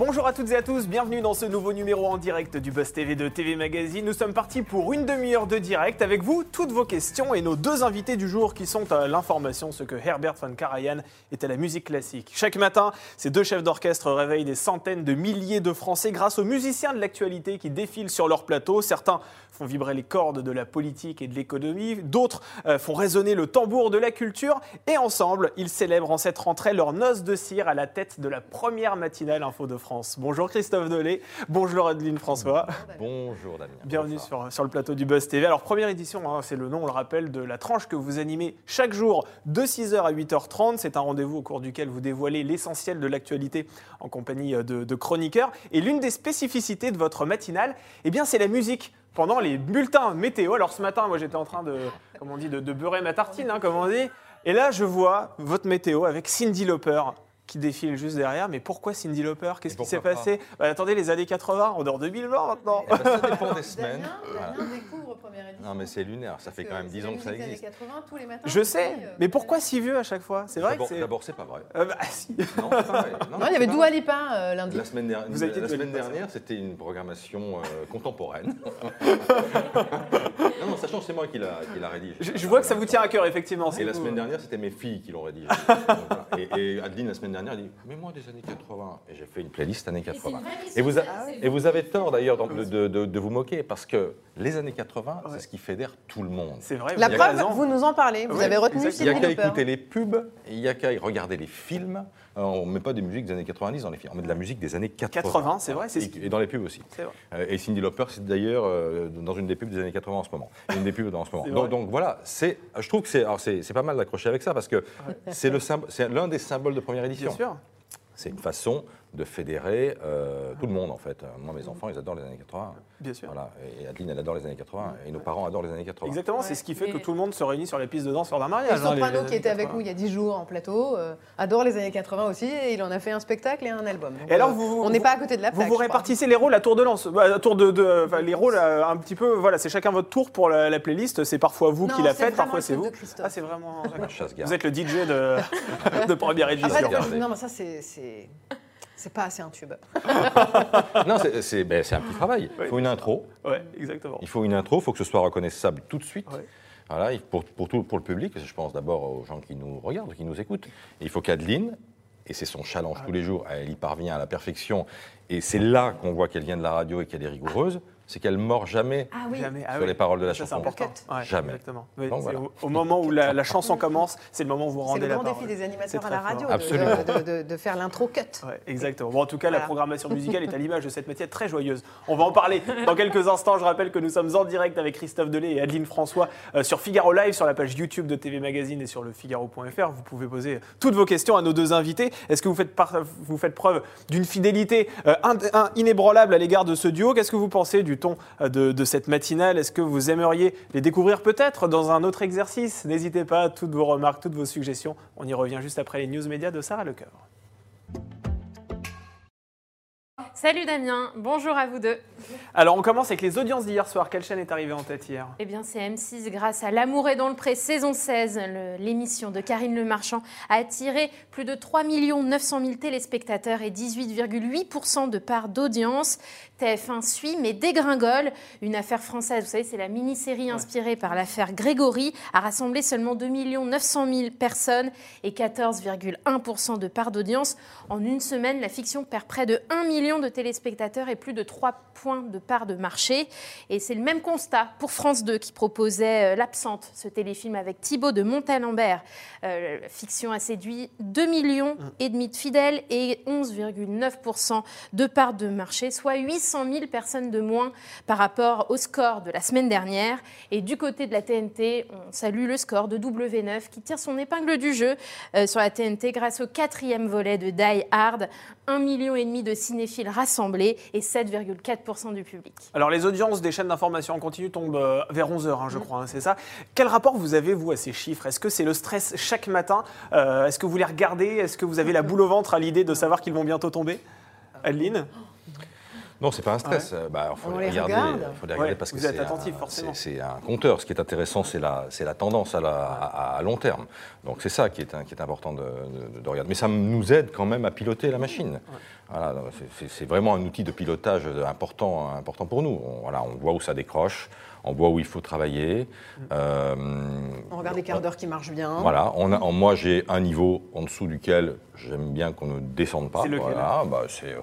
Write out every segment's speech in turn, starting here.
Bonjour à toutes et à tous, bienvenue dans ce nouveau numéro en direct du Buzz TV de TV Magazine. Nous sommes partis pour une demi-heure de direct avec vous, toutes vos questions et nos deux invités du jour qui sont à l'information, ce que Herbert von Karajan est à la musique classique. Chaque matin, ces deux chefs d'orchestre réveillent des centaines de milliers de Français grâce aux musiciens de l'actualité qui défilent sur leur plateau. Certains font vibrer les cordes de la politique et de l'économie, d'autres euh, font résonner le tambour de la culture et ensemble, ils célèbrent en cette rentrée leur noce de cire à la tête de la première matinale Info de France. Bonjour Christophe Delay, bonjour Adeline François. Bonjour Damien. Bienvenue sur, sur le plateau du Buzz TV. Alors première édition, hein, c'est le nom, on le rappelle, de la tranche que vous animez chaque jour de 6h à 8h30. C'est un rendez-vous au cours duquel vous dévoilez l'essentiel de l'actualité en compagnie euh, de, de chroniqueurs. Et l'une des spécificités de votre matinale, eh bien, c'est la musique pendant les bulletins météo. Alors ce matin, moi j'étais en train de, comme on dit, de, de beurrer ma tartine, hein, comme on dit. Et là, je vois votre météo avec Cindy Lauper qui défile juste derrière. Mais pourquoi Cindy Lauper? Qu'est-ce qui s'est passé? Bah, Attendez, les années 80, on est en 2020 maintenant. Eh ben, ça dépend des semaines. Damien, Voilà. Damien découvre première édition. Non mais c'est lunaire, ça fait quand même 10 ans que ça la existe. des années 80, tous les matins. Je sais, euh, mais pourquoi si vieux à chaque fois? C'est vrai que D'abord, c'est. d'abord, c'est pas vrai. Euh, bah, si. Non, c'est pas vrai. Non, il y avait Dua pas Lipa euh, lundi. La semaine, dernière, Vous la Dua semaine dernière, c'était une programmation euh, contemporaine. non, non, sachant que c'est moi qui l'a l'a rédigé. Je, je vois que ça vous tient à cœur, effectivement. Et la semaine dernière, c'était mes filles qui l'ont rédigé. Donc, voilà. et, et Adeline, la semaine dernière, elle dit Mais moi, des années 80. Et j'ai fait une playlist années 80. Et vous, a- et vous avez tort d'ailleurs de, de- de- de vous moquer, parce que les années 80, Ouais. c'est ce qui fédère tout le monde. C'est vrai. La vous avez preuve, vous nous en parlez. Vous Oui, avez retenu. Il n'y a qu'à écouter les pubs, il n'y a qu'à regarder les films. Alors, on ne met pas des musiques des années 90 dans les films, on met de la musique des années 80. 80, c'est vrai, c'est Et, et dans les pubs aussi. Vrai. Euh, Et Cindy Lauper, c'est d'ailleurs euh, dans une des pubs des années 80 en ce moment. Une des pubs en ce moment. Donc, voilà, c'est, je trouve que c'est, alors c'est, c'est pas mal d'accrocher avec ça parce que c'est, le symb- c'est l'un des symboles de première édition. Bien sûr. C'est une façon de fédérer euh, tout le monde en fait. Moi, mes enfants, ils adorent les années 80. Bien sûr. Voilà. Et Adeline, elle adore les années 80. Et nos parents adorent les années 80. Exactement, c'est ce qui fait que tout le monde se réunit sur les pistes de danse lors d'un Et mariage. hein, Soprano, qui était avec 80. nous il y a 10 jours en plateau, euh, adore les années 80 aussi, et il en a fait un spectacle et un album. Donc, Et alors, euh, vous- on n'est vous- pas à côté de la Vous plaque. vous crois. répartissez les rôles à tour de lance, Bah, à tour de, de- enfin, les rôles euh, un petit peu, voilà, c'est chacun votre tour pour la, la playlist. C'est parfois vous Non, qui la faites, parfois c'est vous. Ah, c'est vraiment. Vous êtes le DJ de, de première Après, édition. Non, mais ça, c'est- c'est pas assez un tube. Non, c'est, ben, un petit travail. Il faut une intro. Ouais, exactement. Il faut une intro, il faut que ce soit reconnaissable tout de suite. Ouais. Voilà, il- pour, pour, tout, pour le public, je pense d'abord aux gens qui nous regardent, qui nous écoutent. Et il faut qu'Adeline, et c'est son challenge tous les jours, elle y parvient à la perfection, et c'est là qu'on voit qu'elle vient de la radio et qu'elle est rigoureuse, c'est qu'elle mord jamais Ah oui. Jamais. Ah sur oui. les paroles de la Ça, c'est chanson. important. Ouais, Jamais. Exactement. Oui, Donc, c'est voilà. au, au moment où la, la chanson commence, c'est le moment où vous C'est rendez le la grand parole. défi des C'est animateurs à la radio, de- Absolument. de, de- de faire l'intro cut. Ouais, exactement. Bon, en tout cas, la programmation musicale est à l'image de cette matière très joyeuse. On va en parler dans quelques instants. Je rappelle que nous sommes en direct avec Christophe Delay et Adeline François euh, sur Figaro Live, sur la page YouTube de TV Magazine et sur le Figaro.fr. Vous pouvez poser toutes vos questions à nos deux invités. Est-ce que vous faites, par- vous faites preuve d'une fidélité euh, in- in- inébranlable à l'égard de ce duo? Qu'est-ce que vous pensez du euh, de, de cette matinale? Est-ce que vous aimeriez les découvrir peut-être dans un autre exercice? N'hésitez pas, toutes vos remarques, toutes vos suggestions. On y revient juste après les news médias de Sarah Lecoeur. Salut Damien, bonjour à vous deux. Alors, on commence avec les audiences d'hier soir. Quelle chaîne est arrivée en tête hier? Eh bien, c'est M6 grâce à L'amour est dans le pré, saison 16. Le- L'émission de Karine Le Marchand a attiré plus de 3 900 000 téléspectateurs et 18,8% de part d'audience. TF1 suit mais dégringole. Une affaire française, vous savez, c'est la mini-série inspirée par l'affaire Grégory, a rassemblé seulement 2 900 000 personnes et 14,1% de part d'audience. En une semaine, la fiction perd près de 1 million de téléspectateurs et plus de 3 points de part de marché. Et c'est le même constat pour France 2 qui proposait euh, L'Absente, ce téléfilm avec Thibaut de Montalembert. Euh, fiction a séduit 2 millions et demi de fidèles et 11,9% de part de marché, soit 800 000 personnes de moins par rapport au score de la semaine dernière. Et du côté de la TNT, on salue le score de W9 qui tire son épingle du jeu euh, sur la TNT grâce au quatrième volet de Die Hard. 1,5 million de cinéphiles rassemblés et 7,4% du public. Alors, les audiences des chaînes d'information en continu tombent euh, vers 11h, je crois, hein, c'est ça. Quel rapport vous avez, vous, à ces chiffres? Est-ce que c'est le stress chaque matin? Euh, Est-ce que vous les regardez? Est-ce que vous avez la boule au ventre à l'idée de savoir qu'ils vont bientôt tomber? Adeline? Non, c'est pas un stress. Euh, Bah, faut On les regarder, regarde. faut les regarder Ouais, parce que vous êtes c'est attentif, un- forcément. c'est- un compteur. Ce qui est intéressant, c'est la, c'est la tendance à, la- à- à long terme. Donc c'est ça qui est, qui est important de, de- de regarder. Mais ça nous aide quand même à piloter la machine. Voilà, c'est- vraiment un outil de pilotage important, important pour nous. On, voilà, on voit où ça décroche, on voit où il faut travailler. Euh, On regarde les quarts d'heure qui marchent bien. Voilà, on a, en- moi j'ai un niveau en dessous duquel j'aime bien qu'on ne descende pas. C'est voilà, bah, c'est,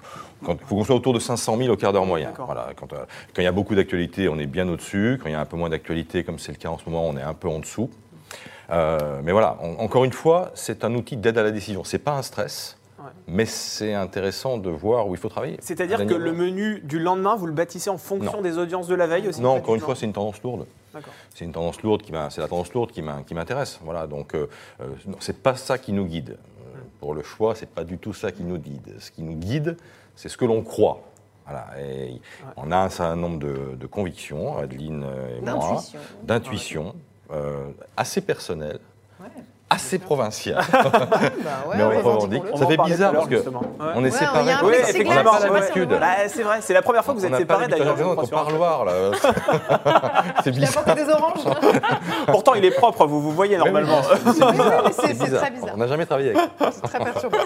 quand- il faut qu'on soit autour de 500 000 au quart d'heure moyen. D'accord. Voilà, quand, euh, quand il y a beaucoup d'actualité, on est bien au-dessus. Quand il y a un peu moins d'actualité, comme c'est le cas en ce moment, on est un peu en dessous. Euh, mais voilà, en- encore une fois, c'est un outil d'aide à la décision. C'est pas un stress, Ouais. mais c'est intéressant de voir où il faut travailler. C'est-à-dire que le menu du lendemain, vous le bâtissez en fonction Non. des audiences de la veille aussi Non, encore une fois, c'est une tendance lourde. D'accord. C'est une tendance lourde qui m'a- c'est la tendance lourde qui m'intéresse. Voilà, donc euh, euh, c'est pas ça qui nous guide. Euh, pour le choix, c'est pas du tout ça qui nous guide. Ce qui nous guide, c'est ce que l'on croit. Voilà, et on a un certain nombre de, de convictions, Adeline et moi, D'intuition. euh, assez personnelles. Assez provinciales. Bah ouais, Mais on revendique. On Ça fait bizarre parce que justement. On est Ouais, séparés. Oui, effectivement, on n'a l'habitude. Bah, c'est vrai, c'est la première fois que vous On êtes séparés d'ailleurs. Un parloir là. c'est Il a bizarre. des oranges. Pourtant, il est propre, vous vous voyez normalement. C'est- bizarre. très bizarre. On n'a jamais travaillé avec. C'est très perturbant.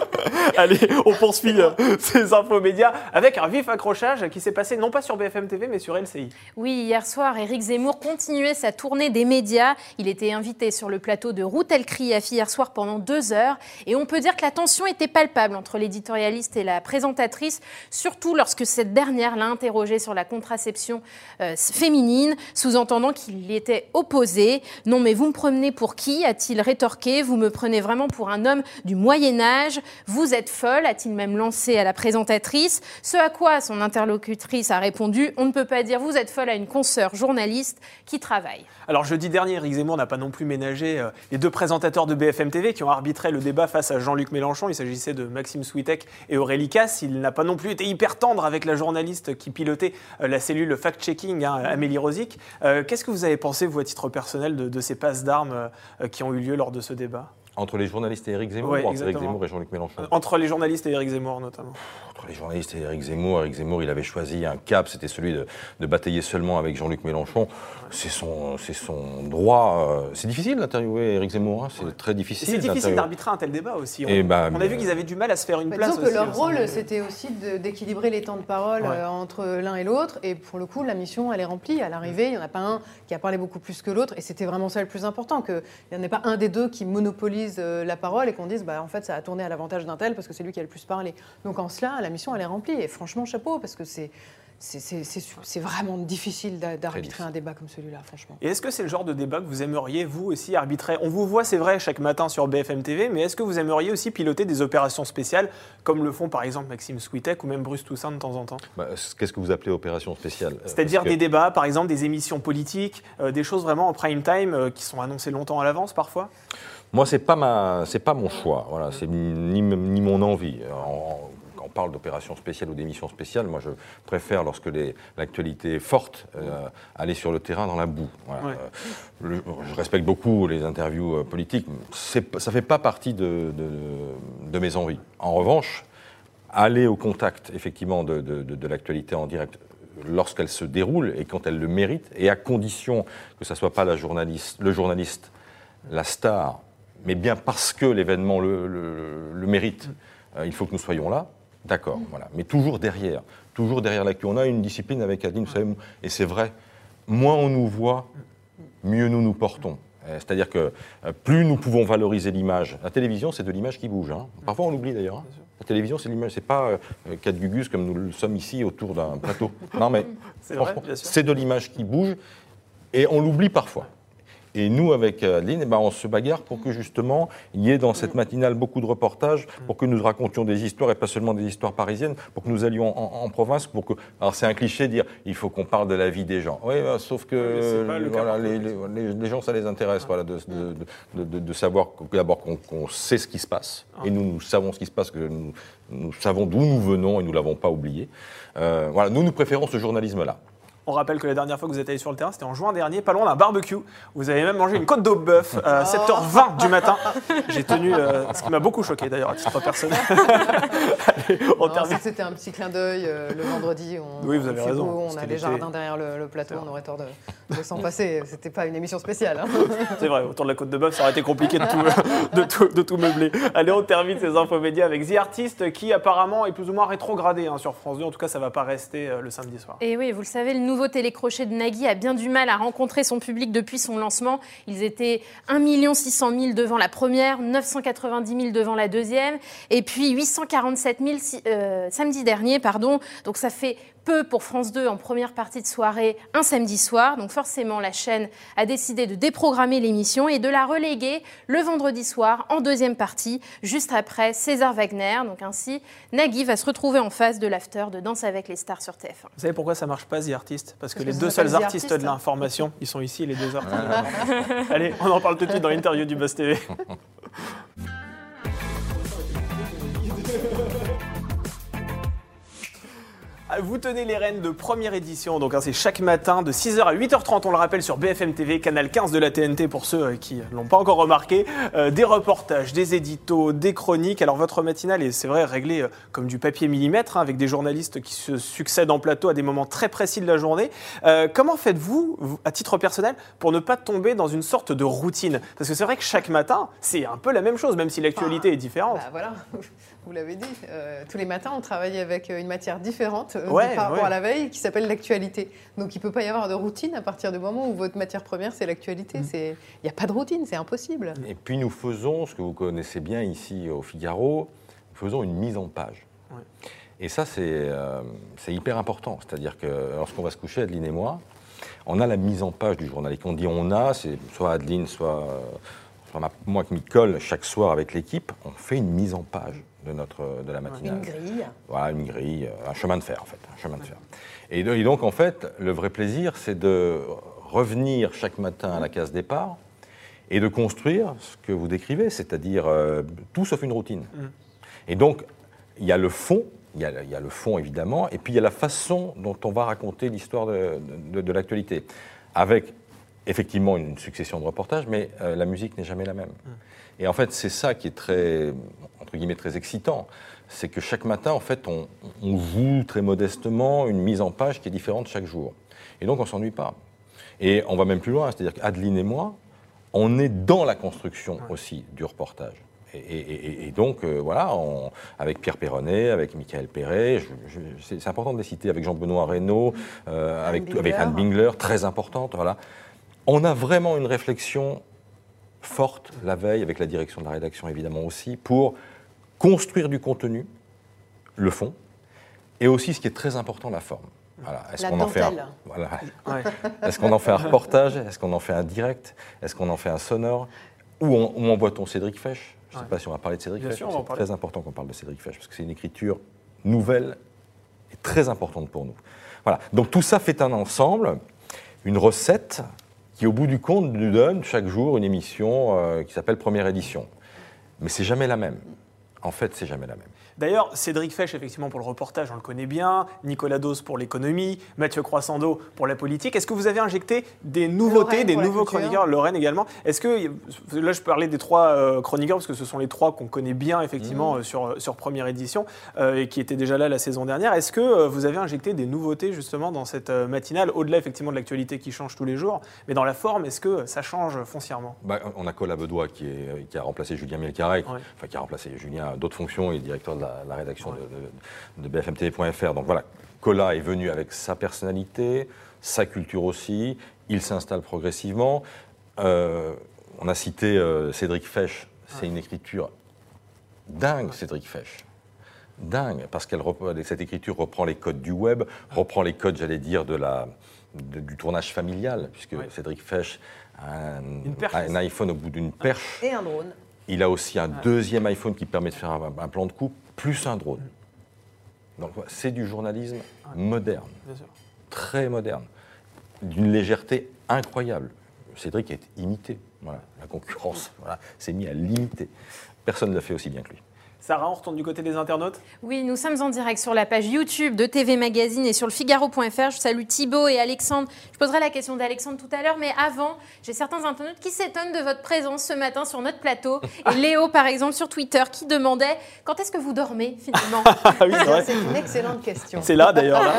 Allez, on poursuit euh, ces infos médias avec un vif accrochage qui s'est passé non pas sur BFM TV mais sur LCI. Oui, hier soir, Éric Zemmour continuait sa tournée des médias. Il était invité sur le plateau de Route El Kriafi hier soir pendant deux heures. Et on peut dire que la tension était palpable entre l'éditorialiste et la présentatrice, surtout lorsque cette dernière l'a interrogé sur la contraception euh, féminine, sous-entendant qu'il était opposé. Non, mais vous me prenez pour qui? a-t-il rétorqué. Vous me prenez vraiment pour un homme du Moyen-Âge. Vous êtes folle, a-t-il même lancé à la présentatrice. Ce à quoi son interlocutrice a répondu On ne peut pas dire vous êtes folle à une consoeur journaliste qui travaille. Alors jeudi dernier, Éric Zemmour n'a pas non plus ménagé euh, les deux présentateurs de BFM TV qui ont arbitré le débat face à Jean-Luc Mélenchon. Il s'agissait de Maxime Switek et Aurélie Casse. Il n'a pas non plus été hyper tendre avec la journaliste qui pilotait euh, la cellule fact-checking, hein, Amélie Rosic. Euh, Qu'est-ce que vous avez pensé, vous, à titre personnel, de, de ces passes d'armes euh, qui ont eu lieu lors de ce débat? Entre les journalistes et Éric Zemmour, Ouais, ou entre Éric. Zemmour et Jean-Luc Mélenchon Euh, Entre les journalistes et Éric Zemmour, notamment. Entre les journalistes et Éric Zemmour, Éric Zemmour, il avait choisi un cap, c'était celui de, de batailler seulement avec Jean-Luc Mélenchon. C'est son, c'est son droit. euh, C'est difficile d'interviewer Éric Zemmour, hein, c'est très difficile. C'est difficile d'arbitrer un tel débat aussi. On, Eh ben, on a vu qu'ils avaient du mal à se faire une Bah, place. disons que leur hein, rôle, c'était aussi d'équilibrer les temps de parole Ouais. euh, entre l'un et l'autre. Et pour le coup, la mission, elle est remplie. À l'arrivée, il n'y en a pas un qui a parlé beaucoup plus que l'autre. Et c'était vraiment ça le plus important, qu'il n'y en ait pas un des deux qui monopolise euh, la parole et qu'on dise, bah, en fait, ça a tourné à l'avantage d'un tel parce que c'est lui qui a le plus parlé. Donc en cela, la mission, elle est remplie. Et franchement, chapeau, parce que c'est c'est- c'est c'est- c'est vraiment difficile d'a- d'arbitrer un débat comme celui-là, franchement. Et est-ce que c'est le genre de débat que vous aimeriez, vous aussi, arbitrer? On vous voit, c'est vrai, chaque matin sur BFM TV, mais est-ce que vous aimeriez aussi piloter des opérations spéciales, comme le font par exemple Maxime Switek ou même Bruce Toussaint de temps en temps? Bah, Qu'est-ce que vous appelez opération spéciale? Euh, C'est-à-dire que- des débats, par exemple des émissions politiques, euh, des choses vraiment en prime time euh, qui sont annoncées longtemps à l'avance parfois? Moi, c'est pas ma, c'est pas mon choix. Voilà, c'est ni, ni mon envie. En- quand on parle d'opération spéciale ou d'émission spéciale, moi, je préfère, lorsque l'actualité est forte, euh, aller sur le terrain dans la boue. Voilà. Ouais. Euh, le- je respecte beaucoup les interviews euh, politiques. C'est- Ça fait pas partie de, de- de mes envies. En revanche, aller au contact, effectivement, de, l'actualité en direct lorsqu'elle se déroule et quand elle le mérite, et à condition que ça soit pas la journaliste, le journaliste, la star, mais bien parce que l'événement le, le- le mérite, euh, il faut que nous soyons là, d'accord, voilà. Mais toujours derrière, toujours derrière l'actu. On a une discipline avec Adeline, vous savez, et c'est vrai, moins on nous voit, mieux nous nous portons. Euh, C'est-à-dire que euh, plus nous pouvons valoriser l'image. La télévision, c'est de l'image qui bouge. hein. Parfois, on l'oublie d'ailleurs. hein. La télévision, c'est l'image, c'est pas euh, quatre gugus comme nous le sommes ici autour d'un plateau. Non, mais c'est de l'image qui bouge et on l'oublie parfois. Et nous, avec euh, Adeline, eh ben, on se bagarre pour que justement il y ait dans cette matinale beaucoup de reportages, pour que nous racontions des histoires et pas seulement des histoires parisiennes, pour que nous allions en, en province, pour que. Alors c'est un cliché de dire il faut qu'on parle de la vie des gens. Oui, bah, sauf que le voilà, les, les- les- les gens, ça les intéresse, voilà, de, de- de- de- de savoir d'abord qu'on sait ce qui se passe. Et nous, nous savons ce qui se passe, que nous, nous savons d'où nous venons et nous l'avons pas oublié. Euh, voilà, nous, nous préférons ce journalisme-là. On rappelle que la dernière fois que vous êtes allé sur le terrain, c'était en juin dernier, pas loin d'un barbecue. Vous avez même mangé une côte d'eau bœuf à 7h20 du matin. J'ai tenu, euh, ce qui m'a beaucoup choqué d'ailleurs à titre personnel. Allez, on Non, termine. C'était un petit clin d'œil euh, le vendredi. On, Oui, vous avez raison. beau, on a les jardins derrière le, le plateau, on aurait tort de, de s'en passer. C'était pas une émission spéciale. hein. C'est vrai, autour de la côte de bœuf, ça aurait été compliqué de tout, de tout, de tout meubler. Allez, on termine ces infos médias avec The Artist qui apparemment est plus ou moins rétrogradé hein, sur France 2. En tout cas, ça va pas rester euh, le samedi soir. Et oui, vous le savez, le nouveau télécrochet de Nagui a bien du mal à rencontrer son public depuis son lancement. Ils étaient 1 600 000 devant la première, 990 000 devant la deuxième, et puis 847 000 si- euh, samedi dernier, pardon. Donc ça fait peu pour France 2 en première partie de soirée un samedi soir. Donc forcément, la chaîne a décidé de déprogrammer l'émission et de la reléguer le vendredi soir en deuxième partie, juste après César Wagner. Donc ainsi, Nagui va se retrouver en face de l'after de Danse avec les stars sur TF1. Vous savez pourquoi ça marche pas, The Artist? Parce que Parce les que deux ça s'appelle seuls The artistes Artist. de l'information, ils sont ici, les deux artistes. Allez, on en parle tout de suite dans l'interview du Buzz TV. Ah, Vous tenez les rênes de première édition, donc hein, c'est chaque matin de 6h à 8h30, on le rappelle sur BFM TV, canal 15 de la TNT pour ceux euh, qui ne l'ont pas encore remarqué. Euh, des reportages, des éditos, des chroniques. Alors votre matinale est, c'est vrai, réglée euh, comme du papier millimètre, hein, avec des journalistes qui se succèdent en plateau à des moments très précis de la journée. Comment faites-vous, vous, à titre personnel, pour ne pas tomber dans une sorte de routine? Parce que c'est vrai que chaque matin, c'est un peu la même chose, même si l'actualité est différente. Bah, voilà, vous l'avez dit. euh, tous les matins, on travaille avec euh, une matière différente euh, Ouais, par rapport ouais. à la veille qui s'appelle l'actualité. Donc il ne peut pas y avoir de routine à partir du moment où votre matière première, c'est l'actualité. Mm. Il n'y a pas de routine, c'est impossible. Et puis nous faisons ce que vous connaissez bien ici au Figaro, nous faisons une mise en page. Ouais. Et ça, c'est euh, hyper important. C'est-à-dire que lorsqu'on va se coucher, Adeline et moi, on a la mise en page du journal. Et qu'on dit on a, c'est soit Adeline, soit, soit ma- moi qui m'y colle chaque soir avec l'équipe, on fait une mise en page de, notre, de la matinale. Une grille. Voilà, une grille, un chemin de fer en fait, un chemin de fer. Et, do- et donc en fait, le vrai plaisir, c'est de revenir chaque matin à la case départ et de construire ce que vous décrivez, c'est-à-dire euh, tout sauf une routine. Et donc, il y a le fond, il y a, il y a le fond évidemment, et puis il y a la façon dont on va raconter l'histoire de, de- de l'actualité, avec effectivement une succession de reportages, mais euh, la musique n'est jamais la même. Et en fait, c'est ça qui est très, entre guillemets, très excitant. C'est que chaque matin, en fait, on, on joue très modestement une mise en page qui est différente chaque jour. Et donc, on ne s'ennuie pas. Et on va même plus loin, c'est-à-dire qu'Adeline et moi, on est dans la construction aussi du reportage. Et, et- et- et donc, euh, voilà, on- avec Pierre Perronnet, avec Michael Perret, c'est important de les citer, avec Jean-Benoît Reynaud, euh, avec, Bingler. avec Anne Bingler, très importante, voilà. On a vraiment une réflexion forte la veille, avec la direction de la rédaction évidemment aussi, pour construire du contenu, le fond, et aussi ce qui est très important, la forme. Voilà. Est-ce qu'on en fait un, voilà. Ouais. Est-ce qu'on en fait un reportage? Est-ce qu'on en fait un direct? Est-ce qu'on en fait un sonore? Où, on, où envoie-t-on Cédric Fesch? Je ne sais Ouais. pas si on va parler de Cédric Bien Fesch, c'est très important qu'on parle de Cédric Fesch, parce que c'est une écriture nouvelle et très importante pour nous. Voilà. Donc tout ça fait un ensemble, une recette qui, au bout du compte, nous donne chaque jour une émission euh, qui s'appelle Première édition. Mais c'est jamais la même. En fait, c'est jamais la même. D'ailleurs, Cédric Fesch, effectivement, pour le reportage, on le connaît bien. Nicolas Dos pour l'économie. Mathieu Croissando pour la politique. Est-ce que vous avez injecté des nouveautés, Lorraine des nouveaux chroniqueurs? Lorraine également. Est-ce que, là, je parlais des trois euh, chroniqueurs, parce que ce sont les trois qu'on connaît bien, effectivement, euh, sur, sur première édition, euh, et qui étaient déjà là la saison dernière. Est-ce que vous avez injecté des nouveautés, justement, dans cette matinale, au-delà, effectivement, de l'actualité qui change tous les jours Mais dans la forme, est-ce que ça change foncièrement? Bah, on a Cola Bedois qui, est- qui a remplacé Julien Melcarek, Ouais. enfin qui a remplacé Julien à d'autres fonctions, il est directeur de la, la rédaction de, de- de BFMTV.fr. Donc voilà, Cola est venu avec sa personnalité, sa culture aussi, il s'installe progressivement. Euh, on a cité euh, Cédric Fesch, c'est une écriture dingue, Cédric Fesch. Dingue, parce que cette écriture reprend les codes du web, reprend les codes, j'allais dire, de la, de- du tournage familial, puisque Ouais. Cédric Fesch a un, Une perche. a un iPhone au bout d'une perche. Et un drone. Il a aussi un deuxième iPhone qui permet de faire un, un plan de coupe, plus un drone. Donc c'est du journalisme moderne, Bien sûr. très moderne, d'une légèreté incroyable. Cédric est imité. Voilà, la concurrence voilà, s'est mis à l'imiter. Personne ne l'a fait aussi bien que lui. Sarah, on retourne du côté des internautes Oui, nous sommes en direct sur la page YouTube de TV Magazine et sur le Figaro.fr. Je salue Thibaut et Alexandre. Je poserai la question d'Alexandre tout à l'heure, mais avant, j'ai certains internautes qui s'étonnent de votre présence ce matin sur notre plateau. Et Léo, par exemple, sur Twitter, qui demandait quand est-ce que vous dormez finalement Ah oui, c'est vrai. C'est une excellente question. C'est là d'ailleurs.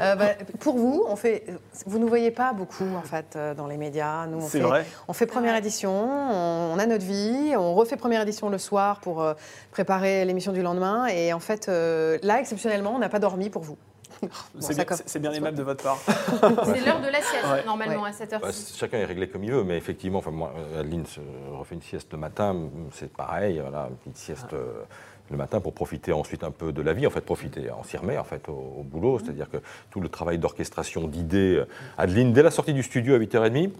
Euh, bah, pour vous, on fait, vous ne nous voyez pas beaucoup en fait euh, dans les médias. Nous, on C'est fait, vrai. on fait première édition, on, on a notre vie, on refait première édition le soir pour euh, préparer l'émission du lendemain. Et en fait, euh, là, exceptionnellement, on n'a pas dormi pour vous. Bon, C'est bien, bien aimable de votre part. C'est l'heure de la sieste, Ouais. normalement, Ouais. à cette heure Bah, chacun est réglé comme il veut, mais effectivement, enfin, moi, euh, Adeline se refait une sieste le matin, c'est pareil, voilà, une petite sieste Ah. euh, le matin pour profiter ensuite un peu de la vie, en fait, profiter, on s'y remet en fait au, au boulot, c'est-à-dire que tout le travail d'orchestration, d'idées, Adeline, dès la sortie du studio à 8h30,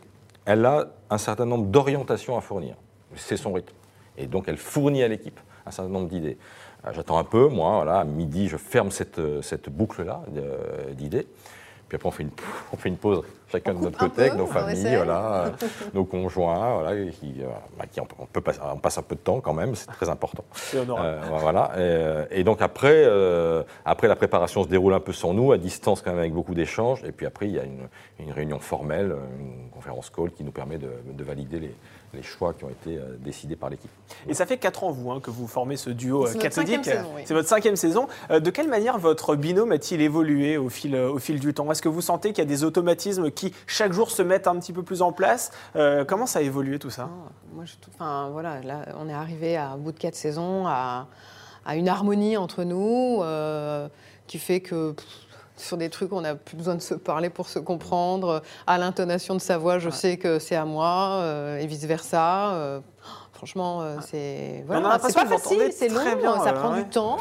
elle a un certain nombre d'orientations à fournir, c'est son rythme, et donc elle fournit à l'équipe un certain nombre d'idées. Euh, J'attends un peu, moi, voilà, à midi, je ferme cette, euh, cette boucle-là euh, d'idées. Puis après, on fait une, on fait une pause, chacun On de notre côté, avec nos familles, voilà, nos conjoints, voilà, qui, euh, bah, qui on, on peut passer, on passe un peu de temps quand même, c'est très important. C'est honorable. Euh, voilà. Et, et donc après, euh, après, la préparation se déroule un peu sans nous, à distance quand même, avec beaucoup d'échanges. Et puis après, il y a une, une réunion formelle, une conférence call qui nous permet de, de valider les, les choix qui ont été euh, décidés par l'équipe. Et ça fait 4 ans, vous, hein, que vous formez ce duo C'est euh, cathodique. oui. C'est votre cinquième saison. Euh, de quelle manière votre binôme a-t-il évolué au fil, euh, au fil du temps? Est-ce que vous sentez qu'il y a des automatismes qui, chaque jour, se mettent un petit peu plus en place? Euh, Comment ça a évolué tout ça? Ah, Moi, je, enfin, voilà, là, on est arrivé à au bout de quatre saisons à, à une harmonie entre nous euh, qui fait que pff, sur des trucs, on n'a plus besoin de se parler pour se comprendre. À l'intonation de sa voix, je sais que c'est à moi euh, et vice versa. Franchement, euh, c'est On a voilà, c'est pas facile, c'est long, bien, ça euh, prend ouais. du temps.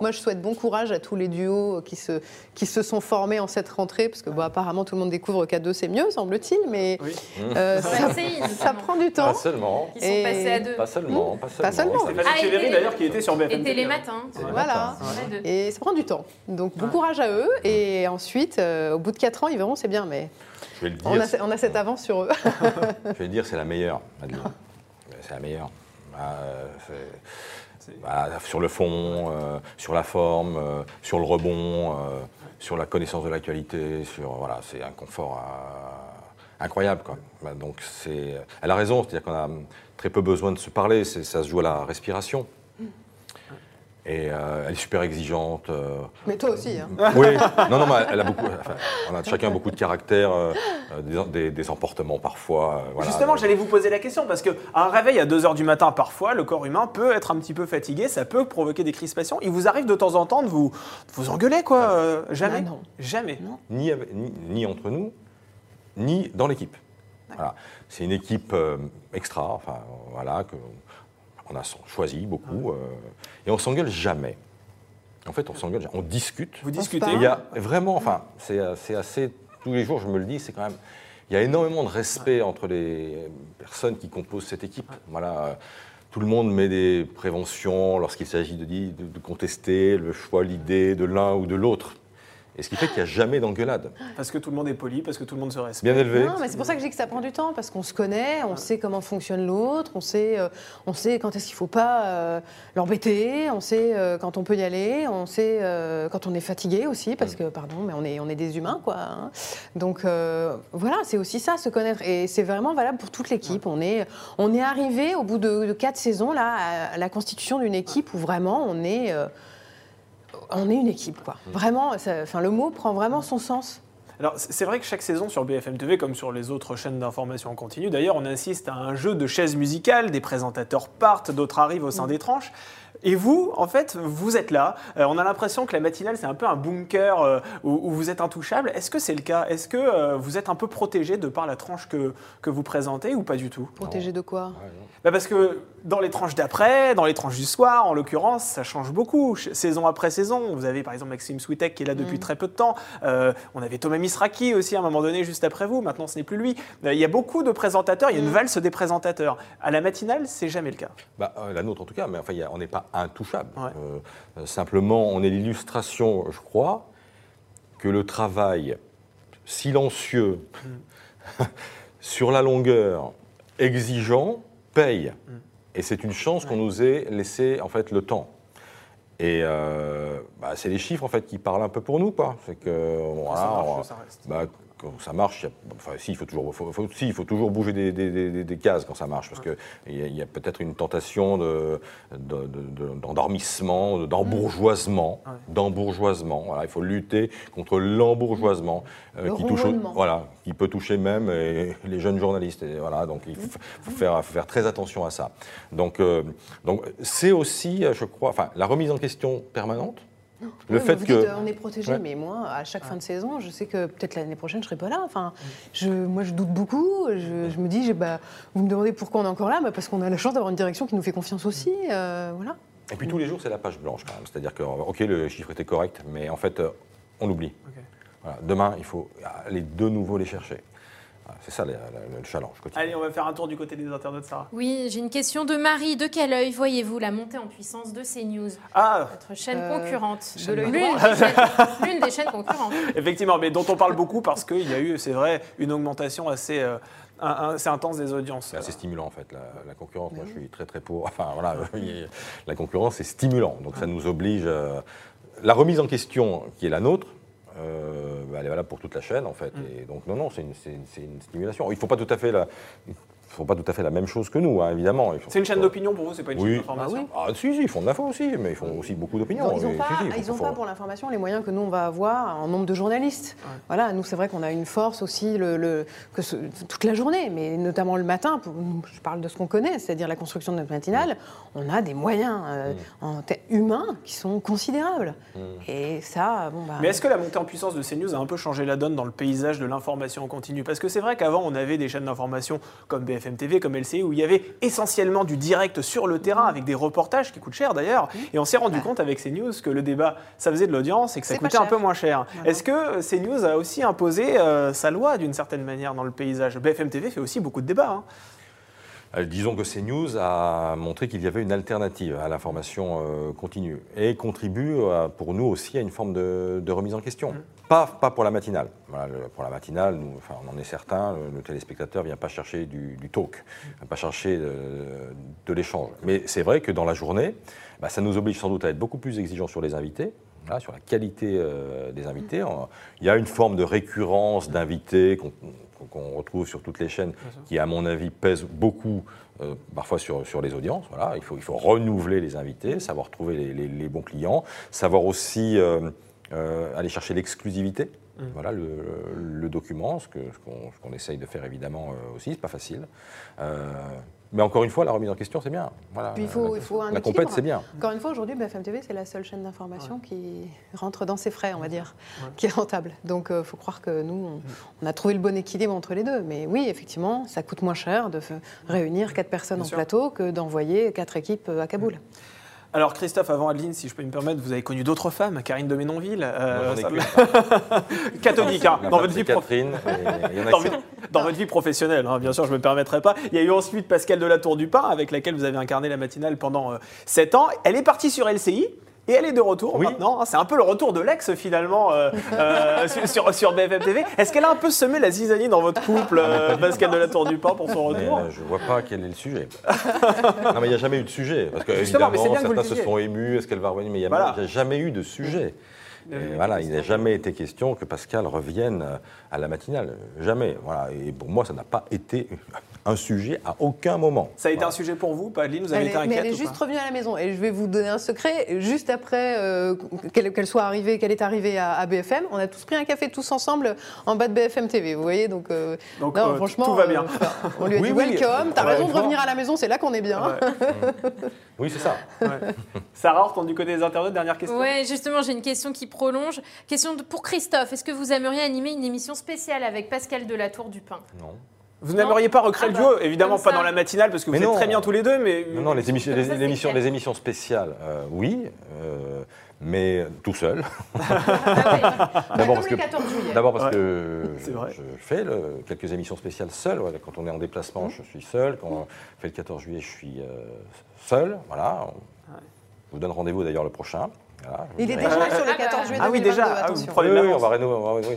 Moi, je souhaite bon courage à tous les duos qui se, qui se sont formés en cette rentrée, parce que bon, apparemment tout le monde découvre qu'à deux c'est mieux, semble-t-il, mais Oui. euh, Sur ça, prend du temps. Pas seulement. Qui sont passés à deux. Pas seulement. Pas seulement. Pas seulement. Ah, Chévéry, d'ailleurs, qui était sur BFM Et TV. Télématin. Voilà. Et ça prend du temps. Donc bon courage à eux. Et ensuite, euh, au bout de 4 ans, ils verront, c'est bien, mais Je vais le dire. on a, on a cette avance sur eux. Je vais dire, c'est la meilleure. c'est la meilleure. Euh, bah, sur le fond, euh, sur la forme, euh, sur le rebond, euh, sur la connaissance de l'actualité, sur voilà, c'est un confort euh, incroyable quoi. Bah, donc c'est, elle a raison, c'est-à-dire qu'on a très peu besoin de se parler, c'est- ça se joue à la respiration. Et euh, elle est super exigeante. euh, Mais toi aussi. Hein. oui, non, non, mais elle a beaucoup. enfin, on a chacun beaucoup de caractère, euh, euh, des, des- des emportements parfois. euh, voilà. Justement, j'allais vous poser la question parce que un réveil à 2h du matin, parfois, le corps humain peut être un petit peu fatigué, ça peut provoquer des crispations. Il vous arrive de temps en temps de vous, de vous engueuler, quoi euh, Jamais Ah non. Jamais. ni, avec- ni, ni entre nous, ni dans l'équipe. Voilà. C'est une équipe euh, extra, enfin voilà, que on a choisi beaucoup, euh, et on s'engueule jamais. En fait, on s'engueule, jamais. on discute. Vous discutez. Et il y a vraiment, enfin, c'est euh, c'est assez, tous les jours, je me le dis, c'est quand même, il y a énormément de respect entre les personnes qui composent cette équipe. Voilà, euh, tout le monde met des préventions lorsqu'il s'agit de, de- de contester le choix, l'idée de l'un ou de l'autre. Et ce qui fait qu'il n'y a jamais d'engueulade. Parce que tout le monde est poli, parce que tout le monde se respecte. Bien élevé. Non, mais c'est pour ça que je dis que ça prend du temps, parce qu'on se connaît, on sait comment fonctionne l'autre, on sait, euh, on sait quand est-ce qu'il ne faut pas euh, l'embêter, on sait euh, quand on peut y aller, on sait euh, quand on est fatigué aussi, parce que, pardon, mais on est, on est des humains, quoi. hein. Donc euh, voilà, c'est aussi ça, se connaître. Et c'est vraiment valable pour toute l'équipe. On est, on est arrivé au bout de, de quatre saisons, là, à la constitution d'une équipe où vraiment on est... on est une équipe, quoi. Vraiment, ça- enfin, le mot prend vraiment son sens. Alors, c'est vrai que chaque saison sur BFM TV, comme sur les autres chaînes d'information en continu, d'ailleurs, on assiste à un jeu de chaises musicales, des présentateurs partent, d'autres arrivent au sein des tranches. Et vous, en fait, vous êtes là. Euh, on a l'impression que la matinale, c'est un peu un bunker euh, où, où vous êtes intouchable. Est-ce que c'est le cas? Est-ce que euh, vous êtes un peu protégé de par la tranche que, que vous présentez ou pas du tout? Protégé de quoi? Bah Parce que dans les tranches d'après, dans les tranches du soir, en l'occurrence, ça change beaucoup, saison après saison. Vous avez par exemple Maxime Switek qui est là depuis très peu de temps. Euh, on avait Thomas Misraki aussi à un moment donné, juste après vous. Maintenant, ce n'est plus lui. Euh, Il y a beaucoup de présentateurs, il y a une valse des présentateurs. À la matinale, c'est jamais le cas. Bah, euh, la nôtre en tout cas, mais enfin, il y a- on n'est pas intouchable. Ouais. Euh, simplement, on est l'illustration, je crois, que le travail silencieux, sur la longueur, exigeant, paye. Et c'est une chance qu'on nous ait laissé en fait le temps. Et euh, bah, c'est les chiffres en fait qui parlent un peu pour nous, quoi. C'est que voilà, ça marche, on- ça reste. bah, quand ça marche, il a- enfin, si, il faut toujours, faut- faut- si, il faut toujours bouger des, des- des- des cases quand ça marche, parce que il y a, peut-être une tentation de, de- de- de- d'endormissement, de- d'embourgeoisement. Ouais. d'embourgeoisement. Voilà, il faut lutter contre l'embourgeoisement euh, Le qui touche, voilà, qui peut toucher même les jeunes journalistes. Et voilà, donc il faut, faut faire, faut faire très attention à ça. Donc, euh, donc c'est aussi, euh, je crois, enfin, la remise en question permanente. Le Oui, fait vous que dites, euh, on est protégé, Ouais. mais moi, à chaque fin de saison, je sais que peut-être l'année prochaine, je serai pas là. Enfin, je, moi, je doute beaucoup. Je, je me dis, j'ai- bah, vous me demandez pourquoi on est encore là bah, Parce qu'on a la chance d'avoir une direction qui nous fait confiance aussi. euh, voilà. Et puis tous les jours, c'est la page blanche quand même. C'est-à-dire que, ok, le chiffre était correct, mais en fait, euh, on oublie. Ok. Voilà. Demain, il faut aller de nouveau les chercher. Voilà, c'est ça le, le- le challenge quotidien. Allez, on va faire un tour du côté des internautes, Sarah. Oui, j'ai une question de Marie. De quel œil voyez-vous la montée en puissance de CNews, Ah, votre chaîne Euh, concurrente de L'une des, chaînes- l'une des chaînes concurrentes. effectivement, mais dont on parle beaucoup parce qu'il y a eu, c'est vrai, une augmentation assez, euh, intense des audiences. C'est assez stimulant en fait, la, la concurrence. Moi, je suis très très pour. Enfin voilà, il- la concurrence, c'est stimulant. Donc ça nous oblige. euh, la remise en question qui est la nôtre, euh, bah, elle est valable pour toute la chaîne en fait. Et donc non, non, c'est une, une stimulation. Il ne faut pas tout à fait la. Il faut pas tout à fait la même chose que nous, hein, évidemment. C'est une chaîne d'opinion pour vous, c'est pas une Oui. chaîne d'information Ah, si, si, ils font de l'info aussi, mais ils font aussi beaucoup Ils d'opinions. n'ont Oui, pas, si, si, ils pas pour l'information les moyens que nous, on va avoir en nombre de journalistes. Voilà, nous, c'est vrai qu'on a une force aussi le, le- que ce- toute la journée, mais notamment le matin. pour- je parle de ce qu'on connaît, c'est-à-dire la construction de notre matinale. On a des moyens euh, en te- humains qui sont considérables. Et ça, bon, bah. Mais est-ce que la montée en puissance de CNews a un peu changé la donne dans le paysage de l'information en continu Parce que c'est vrai qu'avant, on avait des chaînes d'information comme BFM TV, comme LCI, où il y avait essentiellement du direct sur le terrain, avec des reportages qui coûtent cher d'ailleurs. Et on s'est rendu compte avec CNews que le débat, ça faisait de l'audience et que ça coûtait un peu moins cher. Est-ce que CNews a aussi imposé euh, sa loi d'une certaine manière dans le paysage? BFM TV fait aussi beaucoup de débats. hein. Euh, Disons que CNews a montré qu'il y avait une alternative à l'information euh, continue et contribue euh, pour nous aussi à une forme de, de remise en question. Pas, pas pour la matinale. Voilà, le- pour la matinale, nous, enfin, on en est certain, le, le téléspectateur ne vient pas chercher du, du talk, ne vient pas chercher de, de l'échange. Mais c'est vrai que dans la journée, bah, ça nous oblige sans doute à être beaucoup plus exigeants sur les invités. Sur la qualité euh, des invités. On- Il y a une forme de récurrence d'invités qu'on retrouve sur toutes les chaînes qui, à mon avis, pèse beaucoup euh, parfois sur, sur les audiences. Voilà, il, faut, il faut renouveler les invités, savoir trouver les, les- les bons clients, savoir aussi euh, aller chercher l'exclusivité. Voilà le, le document, ce qu'on essaye de faire évidemment aussi, c'est pas facile. Euh, mais encore une fois, la remise en question, c'est bien. Voilà, Puis il faut, la, il faut un la compète, c'est bien. Encore une fois, aujourd'hui, BFM TV, c'est la seule chaîne d'information qui rentre dans ses frais, on va dire, qui est rentable. Donc, il faut croire que nous, on, on a trouvé le bon équilibre entre les deux. Mais oui, effectivement, ça coûte moins cher de réunir quatre personnes Bien en sûr. plateau que d'envoyer quatre équipes euh, à Kaboul. Alors Christophe, avant Adeline, si je peux me permettre, vous avez connu d'autres femmes, Karine de Ménonville, euh, Moi, catholique, hein, dans votre vie et dans, votre- dans votre vie professionnelle, hein, bien sûr, je ne me permettrai pas. Il y a eu ensuite Pascal de la Tour du Pin, avec laquelle vous avez incarné la matinale pendant 7 ans. Elle est partie sur LCI. Et elle est de retour Oui. maintenant. hein. C'est un peu le retour de l'ex finalement euh, euh, sur, sur, BFM TV. Est-ce qu'elle a un peu semé la zizanie dans votre couple, euh, Pascal de la Tour du pour son Mais, retour euh, je vois pas quel est le sujet. non, mais il n'y a jamais eu de sujet. Parce que, Justement, mais évidemment, c'est bien que vous le certains se disiez. sont émus. Est-ce qu'elle va revenir? Mais il n'y a, Voilà. a jamais eu de sujet. Il y a Et eu voilà, il n'a jamais été question que Pascal revienne euh, à la matinale. Jamais. Voilà. Et pour moi, ça n'a pas été un sujet à aucun moment. Ça a été Voilà. un sujet pour vous, pas Adeline Vous avez Elle été est, mais inquiète elle est juste revenue à la maison. Et je vais vous donner un secret. Juste après euh, qu'elle soit arrivée, qu'elle est arrivée à, à BFM, on a tous pris un café tous ensemble en bas de BFM TV. Vous voyez, donc, euh, Donc, non, euh, franchement, tout va bien. euh, on lui a Oui, dit oui. welcome. T'as raison de revenir à la maison. C'est là qu'on est bien. Ouais. Oui, c'est ça. Ouais. Sarah, on retourne du côté des internautes, dernière question. Oui, justement, j'ai une question qui prolonge. Question de- pour Christophe. Est-ce que vous aimeriez animer une émission spéciale avec Pascal Delatour du Pain Non. Vous n'aimeriez pas recréer Ah le bah, duo Évidemment pas ça. dans la matinale parce que vous Mais êtes non. très bien tous les deux, mais. Non, non, les émissions, les, Ça, c'est les émissions, clair. les émissions spéciales, euh, oui, euh, mais tout seul. Ah Bah, parce comme que- le 14 juillet. D'abord parce Ouais, que c'est vrai. je fais le- quelques émissions spéciales seul. quand on est en déplacement, je suis seul. Quand on fait le 14 juillet, je suis euh, seul. Voilà. Je vous donne rendez-vous d'ailleurs le prochain. Vous Il est déjà Euh, sur le ah bah. 14 juillet Ah oui, 2022, déjà, ah, vous attention. prenez Oui, de oui, l'avance. on va rénover. on va- oui, oui.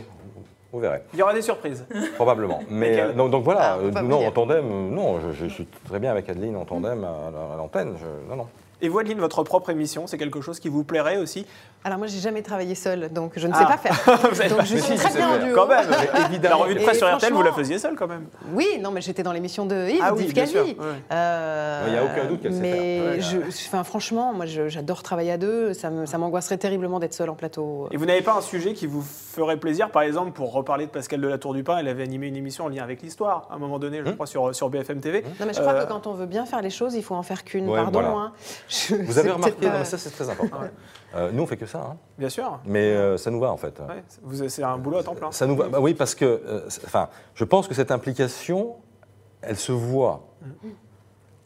Vous verrez, Il y aura des surprises. probablement. Mais Lesquelles euh, donc, donc voilà, Ah, on peut euh, pas non, en tandem, euh, non, je, je suis très bien avec Adeline en tandem à, la- à l'antenne. je- Non, non. Et vous, Adeline, votre propre émission, c'est quelque chose qui vous plairait aussi Alors moi, j'ai jamais travaillé seule, donc je ne Ah. sais pas faire. Donc pas- je Mais suis si, très bien en duo. Quand même Mais évidemment. La revue de presse sur RTL, vous la franchement- faisiez seule quand même. Oui, non, mais j'étais dans l'émission de Yves, Ah oui, sûr, Calvi. ouais. Euh, Il y a aucun doute qu'elle sait Mais faire. Ouais, enfin, franchement, moi, j'adore travailler à deux. Ça m'angoisserait terriblement d'être seule en plateau. Et vous n'avez pas un sujet qui vous ferait plaisir, par exemple, pour reparler de Pascal de la Tour du Pin, elle avait animé une émission en lien avec l'histoire, à un moment donné, je Hmm. crois, sur, sur BFM TV. Non, mais je crois Euh, que quand on veut bien faire les choses, il faut en faire qu'une. Ouais, Pardon. voilà. hein. Je- Vous avez remarqué, mais ça c'est très important. Euh, nous, on fait que ça, hein. Bien sûr. mais euh, ça nous va en fait. Ouais, c'est un boulot à temps plein. Ça nous va. Bah oui, parce que, euh, enfin, je pense que cette implication, elle se voit.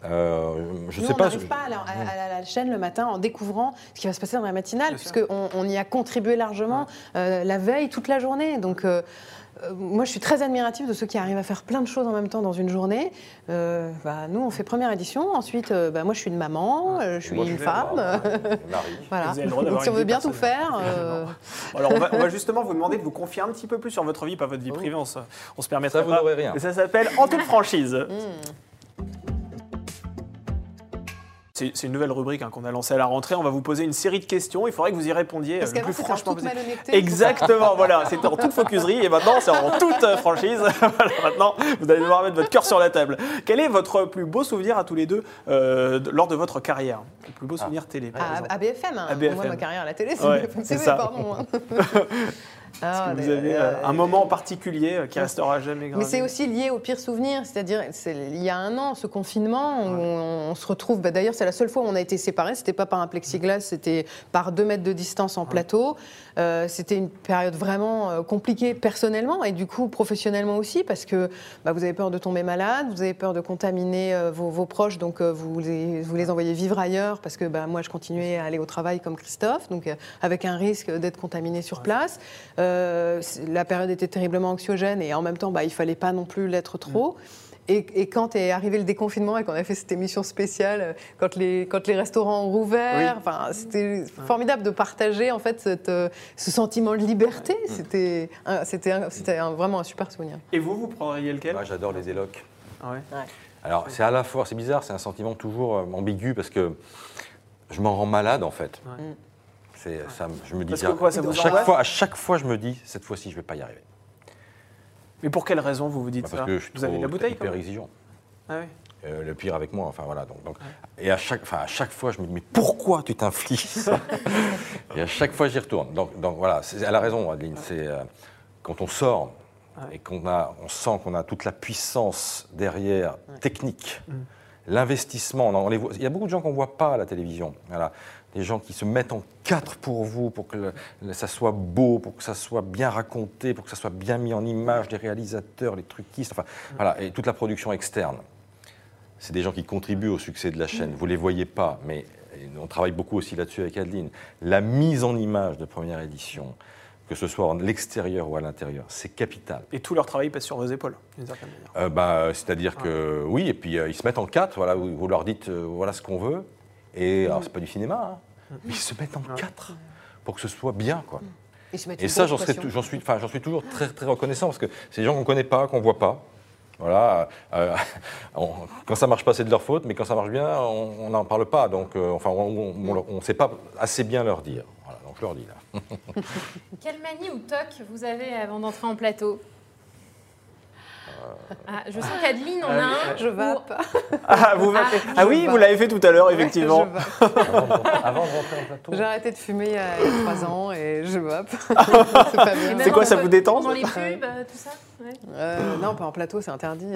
Euh, je Nous, sais on pas. n'arrive je- pas à la, à- à la chaîne le matin en découvrant ce qui va se passer dans la matinale, puisqu'on on y a contribué largement euh, la veille, toute la journée. Donc, euh, moi, je suis très admirative de ceux qui arrivent à faire plein de choses en même temps dans une journée. Euh, bah, nous, on fait première édition. Ensuite, euh, bah, moi, je suis une maman, euh, je suis Moi, une fais- femme. Voilà. Donc, si on veut bien tout faire. euh, Alors, on va, on va justement vous demander de vous confier un petit peu plus sur votre vie, pas votre vie privée, on se, on se permettra Ça, vous pas. rien. Et ça s'appelle En toute franchise. C'est une nouvelle rubrique hein, qu'on a lancée à la rentrée. On va vous poser une série de questions. Il faudrait que vous y répondiez Parce euh, le plus franchement possible. malhonnêteté. Exactement, voilà. C'était en toute focuserie et maintenant c'est en toute euh, franchise. Voilà, maintenant, vous allez devoir mettre votre cœur sur la table. Quel est votre plus beau souvenir à tous les deux euh, lors de votre carrière? Le plus beau souvenir télé, par À, exemple. à BFM, hein. À BFM. Moi, ma carrière à la télé, c'est Ouais, pardon. Est-ce que vous avez un moment particulier qui restera jamais gravé Mais c'est aussi lié au pire souvenir, c'est-à-dire c'est- il y a un an, ce confinement, où on, on se retrouve. bah, D'ailleurs, c'est la seule fois où on a été séparés. C'était pas par un plexiglas, c'était par deux mètres de distance en plateau. Euh, c'était une période vraiment euh, compliquée personnellement et du coup professionnellement aussi parce que bah, vous avez peur de tomber malade, vous avez peur de contaminer euh, vos, vos proches, donc euh, vous, les, vous les envoyez vivre ailleurs parce que bah, moi je continuais à aller au travail comme Christophe, donc avec un risque d'être contaminé sur place. Euh, la période était terriblement anxiogène et en même temps, bah, il fallait pas non plus l'être trop. Et, et quand est arrivé le déconfinement et qu'on a fait cette émission spéciale, euh, quand les, quand les restaurants ont rouvert, enfin, c'était formidable de partager en fait cette, euh, ce sentiment de liberté. C'était un- c'était vraiment un super souvenir. Et vous, vous prendriez lequel? Moi, j'adore les éloques. Ah ouais. Alors, c'est à la fois, c'est bizarre, c'est un sentiment toujours ambigu parce que je m'en rends malade en fait. Ouais. C'est, ça, je me dis, Parce que tiens, quoi, ça à vous chaque angoisse fois, à chaque fois, je me dis, cette fois-ci, je vais pas y arriver. Mais pour quelle raison vous vous dites Bah, ça parce que je suis Vous avez de la trop bouteille hyper exigeant. Ah. Euh, le pire avec moi, enfin voilà. Donc, donc- et à chaque, enfin, à chaque fois, je me dis, mais pourquoi tu t'infliges ça? Et à chaque fois, j'y retourne. Donc, donc voilà, c'est- elle a raison, Adeline. C'est euh, quand on sort et qu'on a, on sent qu'on a toute la puissance derrière, technique, Mm. l'investissement. on en- on les voit- Il y a beaucoup de gens qu'on ne voit pas à la télévision. Voilà. Des gens qui se mettent en quatre pour vous, pour que le- le- ça soit beau, pour que ça soit bien raconté, pour que ça soit bien mis en image, les réalisateurs, les truquistes, enfin, voilà, et toute la production externe. C'est des gens qui contribuent au succès de la chaîne. Vous ne les voyez pas, mais on travaille beaucoup aussi là-dessus avec Adeline. La mise en image de première édition, que ce soit en l'extérieur ou à l'intérieur, c'est capital. Et tout leur travail passe sur vos épaules, d'une certaine manière. Euh, bah, C'est-à-dire que oui, et puis euh, ils se mettent en quatre, voilà, vous, vous leur dites euh, voilà ce qu'on veut, et alors c'est pas du cinéma, hein, mais ils se mettent en quatre pour que ce soit bien. Quoi. Et ça, j'en suis, enfin, j'en suis toujours très, très reconnaissant parce que c'est des gens qu'on ne connaît pas, qu'on ne voit pas. Voilà, euh, on- quand ça marche pas, c'est de leur faute, mais quand ça marche bien, on n'en parle pas. Donc, euh, enfin, on ne sait pas assez bien leur dire. Voilà, donc je leur dis là. Quelle manie ou toc vous avez avant d'entrer en plateau? Ah, je sens qu'Adeline en a Ah, un. Je vape. Ah, vous vapez. Ah oui, vous l'avez fait tout à l'heure, effectivement. Je. Avant, de, rentrer en plateau. J'ai arrêté de fumer il y a trois ans et je vape. c'est quoi, ça vous détend, ça les pubs, euh, tout ça ouais. Euh, non, pas en plateau, c'est interdit.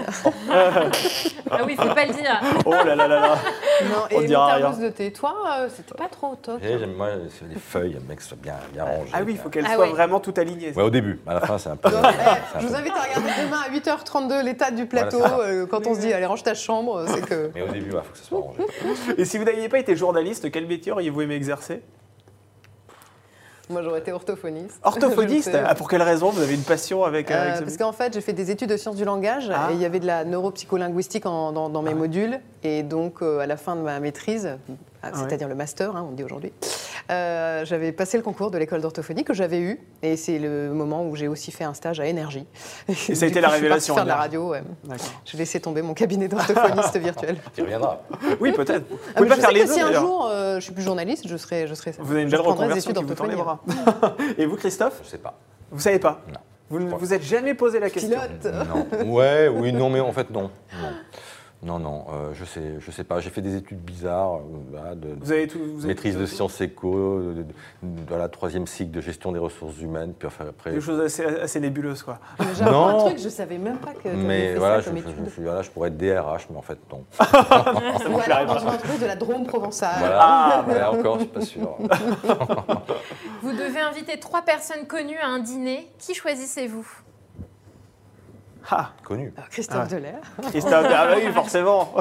Ah oui, faut pas le dire. Oh là là là là. Non, On et mon dira thermos rien. de thé, toi, euh, c'était pas trop top. Et j'aime, moi, c'est les feuilles, le mec soit bien, bien rangé. Ah oui, il faut qu'elle Ah soit ouais. vraiment tout alignée. Ouais, au début, à la fin, c'est un peu. Donc, c'est eh, un je vous invite à regarder demain à 8h32 l'état du plateau. Voilà, euh, quand on se dit, allez, range ta chambre, c'est que. Mais au début, il faut que ça soit rangé. Et si vous n'aviez pas été journaliste, quel métier auriez-vous aimé exercer? Moi, j'aurais été orthophoniste. Orthophoniste ah, Pour quelle raison Vous avez une passion avec, Euh, avec ce parce qu'en fait, j'ai fait des études de sciences du langage Ah. et il y avait de la neuropsycholinguistique en- dans, dans mes Ah modules. Et donc, euh, à la fin de ma maîtrise, ouais. c'est-à-dire le master, hein, on dit aujourd'hui, Euh, j'avais passé le concours de l'école d'orthophonie que j'avais eu, et c'est le moment où j'ai aussi fait un stage à Énergie. Et ça a été la révélation. Faire de la radio, ouais. D'accord. Je vais laisser tomber mon cabinet d'orthophoniste virtuel. Tu reviendras. Oui, peut-être. Vous Ah, pouvez pas je faire sais les que deux si un jour euh, je suis plus journaliste, je serai, je serai. Vous avez une je belle reconversion qui vous tend les bras. Et vous, Christophe Je sais pas. Vous savez pas Non. Vous ne vous êtes jamais posé la question Pilote. Non. Ouais, oui, non, mais en fait, non. Non, non, non euh, je sais, je sais pas. J'ai fait des études bizarres, euh, voilà, de, Vous avez tout. vous avez maîtrise tout- de sciences éco, de, de- de la troisième cycle de gestion des ressources humaines, puis enfin, après. Des choses assez, assez nébuleuses, quoi. J'apprends Non. un truc, je savais même pas que Mais fait voilà, ça je, comme je- je suis- voilà, je pourrais être DRH, mais en fait, non. Ou vous alors dans une entreprise de la Drôme provençale. Voilà. Ah, Mais encore, je suis pas sûr. Vous devez inviter trois personnes connues à un dîner. Qui choisissez-vous? Ah, Connu. Alors, Christophe Ah. Delair. Christophe, ah bah oui, forcément.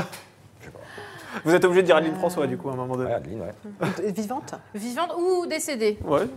Vous êtes obligé de dire Adeline François, du coup, à un moment donné. Ouais, Adeline, ouais. Vivante? Vivante ou décédée? Ouais.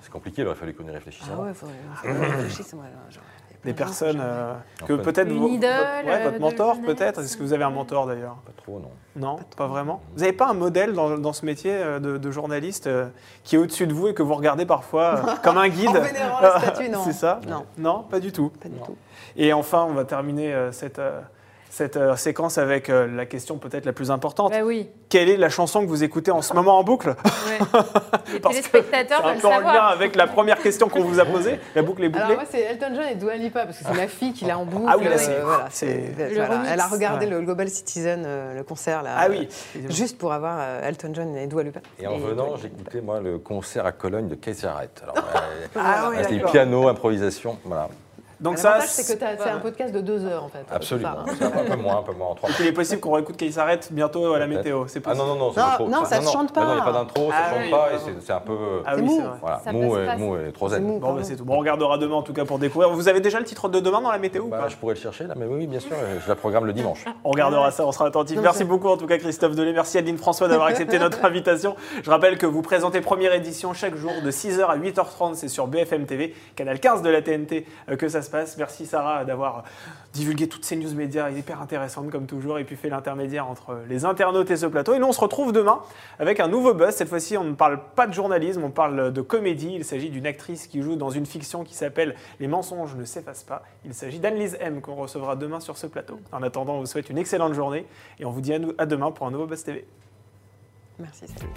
C'est compliqué, il aurait fallu qu'on y réfléchisse. Ah avant. ouais, faudrait faudrait réfléchir, moi, genre, il y a plein Des de gens personnes que euh, que peut-être Une vo- idole, votre, ouais, euh, votre de mentor jeunesse. peut-être. Est-ce que vous avez un mentor d'ailleurs Pas trop, non. Non, pas vraiment. Vous n'avez pas un modèle dans, dans ce métier euh, de, de journaliste euh, qui est au-dessus de vous et que vous regardez parfois euh, comme un guide En vénérant la statue, non. C'est ça Non. Non, pas du tout. Pas du Non. tout. Et enfin, on va terminer euh, cette, euh, cette euh, séquence avec euh, la question peut-être la plus importante. Bah oui. Quelle est la chanson que vous écoutez en ce moment en boucle Ouais. Les Parce que téléspectateurs C'est un veulent peu en lien avec la première question qu'on vous a posée. La boucle est bouclée. Alors moi c'est Elton John et Dua Lipa parce que c'est ma fille qui l'a en boucle. Ah oui, là, euh, voilà, c'est- voilà. Elle a regardé Ouais. le Global Citizen, euh, le concert là. ah euh, oui. Juste pour avoir euh, Elton John et Dua Lipa. Et en venant, j'écoutais moi le concert à Cologne de Jarrett. Alors, euh, Ah oui, c'était piano, improvisation, voilà. Donc ça, c'est que c'est un podcast de deux heures en fait. Absolument. Un peu moins, un peu moins en trois. il est possible qu'on réécoute qu'il s'arrête bientôt à la météo. C'est Ah non, non, non, c'est Non, pas trop. non, ça se chante Bah non, il n'y a pas. pas d'intro, ça Ah chante pas et c'est- un peu. Ah C'est oui, mou. c'est vrai. Voilà, mou, et, pas, mou et trop zen. Bon, c'est tout. Bon, on regardera demain en tout cas pour découvrir. Vous avez déjà le titre de demain dans la météo Bah, pas je pourrais le chercher là, mais oui, bien sûr, je la programme le dimanche. On regardera ça, on sera attentif. Merci beaucoup en tout cas Christophe Delay, merci Adeline François d'avoir accepté notre invitation. Je rappelle que vous présentez première édition chaque jour de 6h à 8h30, c'est sur BFM TV, canal 15 de la TNT euh, que ça Merci Sarah d'avoir divulgué toutes ces news médias hyper intéressantes comme toujours et puis fait l'intermédiaire entre les internautes et ce plateau. Et nous on se retrouve demain avec un nouveau buzz. Cette fois-ci on ne parle pas de journalisme, on parle de comédie. Il s'agit d'une actrice qui joue dans une fiction qui s'appelle Les mensonges ne s'effacent pas. Il s'agit d'Anne-Lise M qu'on recevra demain sur ce plateau. En attendant, on vous souhaite une excellente journée et on vous dit à, à demain pour un nouveau Buzz TV. Merci. salut.